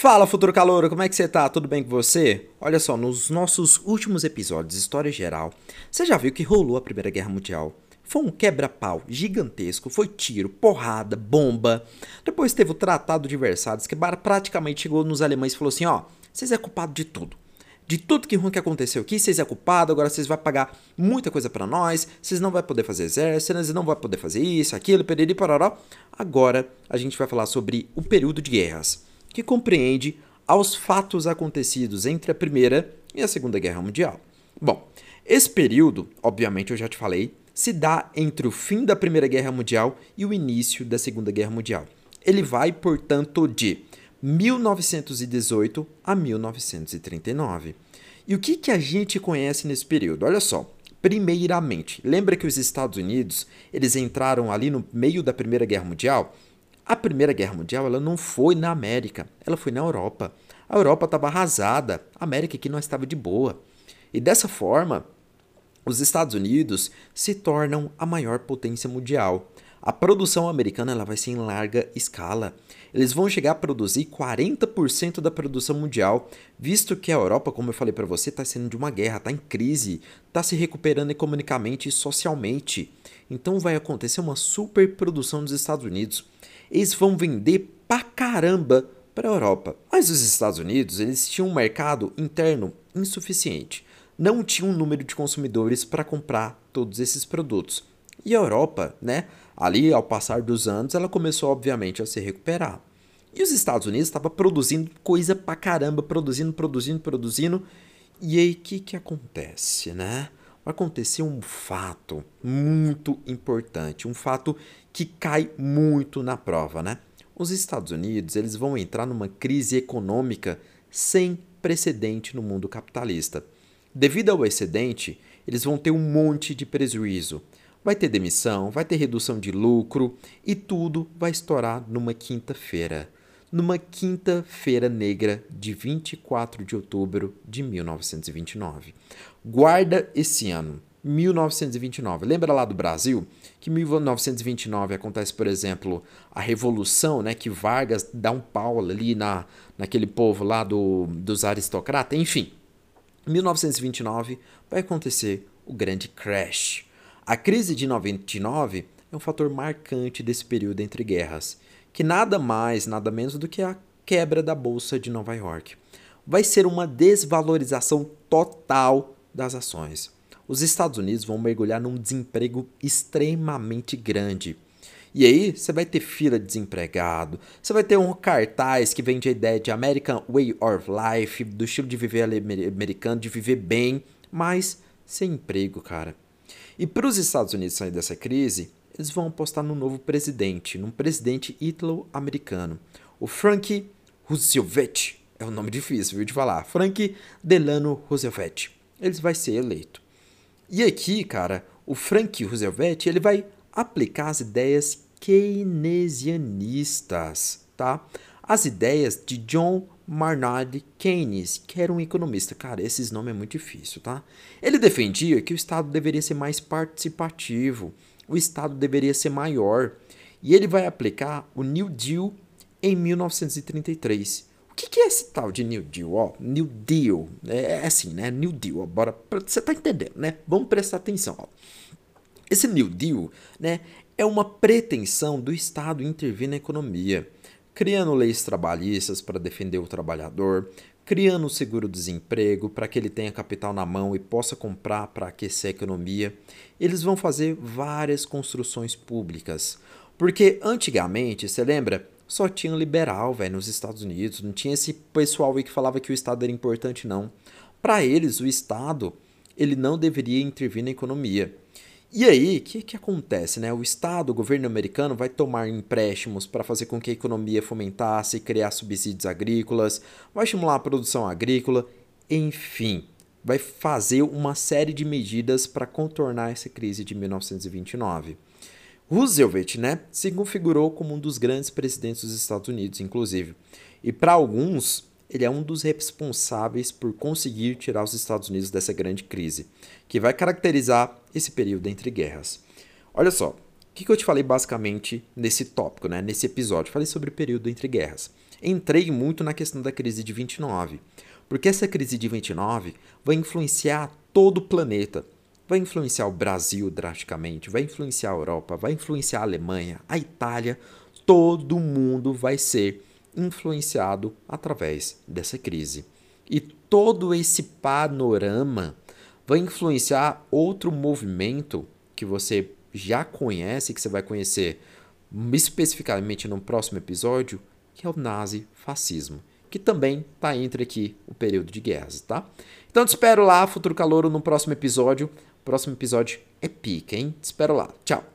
Fala, futuro calouro, como é que você tá? Tudo bem com você? Olha só, nos nossos últimos episódios de História Geral, você já viu que rolou a Primeira Guerra Mundial. Foi um quebra-pau gigantesco, foi tiro, porrada, bomba. Depois teve o Tratado de Versalhes, que praticamente chegou nos alemães e falou assim: ó, vocês é culpado de tudo. De tudo que ruim que aconteceu aqui, vocês é culpado, agora vocês vão pagar muita coisa para nós, vocês não vão poder fazer exército, vocês não vão poder fazer isso, aquilo, periri, parará. Agora a gente vai falar sobre o período de guerras que compreende aos fatos acontecidos entre a Primeira e a Segunda Guerra Mundial. Bom, esse período, obviamente eu já te falei, se dá entre o fim da Primeira Guerra Mundial e o início da Segunda Guerra Mundial. Ele vai, portanto, de 1918 a 1939. E o que, que a gente conhece nesse período? Olha só. Primeiramente, lembra que os Estados Unidos eles entraram ali no meio da Primeira Guerra Mundial a Primeira Guerra Mundial ela não foi na América, ela foi na Europa. A Europa estava arrasada, a América aqui não estava de boa. E dessa forma, os Estados Unidos se tornam a maior potência mundial. A produção americana ela vai ser em larga escala. Eles vão chegar a produzir 40% da produção mundial, visto que a Europa, como eu falei para você, está sendo de uma guerra, está em crise, está se recuperando economicamente e socialmente. Então vai acontecer uma superprodução dos Estados Unidos eles vão vender pra caramba para a Europa. Mas os Estados Unidos, eles tinham um mercado interno insuficiente. Não tinha um número de consumidores para comprar todos esses produtos. E a Europa, né, ali ao passar dos anos, ela começou obviamente a se recuperar. E os Estados Unidos estavam produzindo coisa pra caramba, produzindo, produzindo, produzindo. E aí o que, que acontece, né? Vai acontecer um fato muito importante, um fato que cai muito na prova, né? Os Estados Unidos, eles vão entrar numa crise econômica sem precedente no mundo capitalista. Devido ao excedente, eles vão ter um monte de prejuízo. Vai ter demissão, vai ter redução de lucro e tudo vai estourar numa quinta-feira. Numa quinta-feira negra de 24 de outubro de 1929. Guarda esse ano, 1929. Lembra lá do Brasil? Que em 1929 acontece, por exemplo, a Revolução, né? Que Vargas dá um pau ali na, naquele povo lá do, dos aristocratas. Enfim, em 1929 vai acontecer o grande crash. A crise de 99 é um fator marcante desse período entre guerras, que nada mais, nada menos do que a quebra da Bolsa de Nova York. Vai ser uma desvalorização total das ações os Estados Unidos vão mergulhar num desemprego extremamente grande. E aí, você vai ter fila de desempregado, você vai ter um cartaz que vende a ideia de American Way of Life, do estilo de viver americano, de viver bem, mas sem emprego, cara. E para os Estados Unidos sair dessa crise, eles vão apostar num novo presidente, num presidente ítalo-americano, o Frank Roosevelt. É um nome difícil, viu de falar. Frank Delano Roosevelt. Ele vai ser eleito. E aqui, cara, o Frank Roosevelt ele vai aplicar as ideias keynesianistas, tá? As ideias de John Maynard Keynes, que era um economista. Cara, esses nomes é muito difícil, tá? Ele defendia que o Estado deveria ser mais participativo, o Estado deveria ser maior, e ele vai aplicar o New Deal em 1933 que, é esse tal de New Deal? Ó, New Deal, é, é assim, né? New Deal, ó, bora, você tá entendendo, né? Vamos prestar atenção, ó. Esse New Deal, né, é uma pretensão do Estado intervir na economia, criando leis trabalhistas para defender o trabalhador, criando o seguro-desemprego para que ele tenha capital na mão e possa comprar para aquecer a economia. Eles vão fazer várias construções públicas. Porque antigamente, você lembra, só tinha liberal, velho, nos Estados Unidos. Não tinha esse pessoal aí que falava que o Estado era importante, não. Para eles, o Estado, ele não deveria intervir na economia. E aí, o que, que acontece, né? O Estado, o governo americano, vai tomar empréstimos para fazer com que a economia fomentasse, criar subsídios agrícolas, vai estimular a produção agrícola, enfim, vai fazer uma série de medidas para contornar essa crise de 1929. Roosevelt, né, se configurou como um dos grandes presidentes dos Estados Unidos, inclusive. E para alguns, ele é um dos responsáveis por conseguir tirar os Estados Unidos dessa grande crise, que vai caracterizar esse período entre guerras. Olha só, o que, eu te falei basicamente nesse tópico, né, nesse episódio? Falei sobre o período entre guerras. entrei muito na questão da crise de 29, porque essa crise de 29 vai influenciar todo o planeta. Vai influenciar o Brasil drasticamente, vai influenciar a Europa, vai influenciar a Alemanha, a Itália, todo mundo vai ser influenciado através dessa crise. E todo esse panorama vai influenciar outro movimento que você já conhece, que você vai conhecer especificamente no próximo episódio, que é o nazifascismo, que também está entre aqui o período de guerras, tá? Então te espero lá, Futuro Calouro, no próximo episódio. Próximo episódio é pica, hein? Te espero lá. Tchau!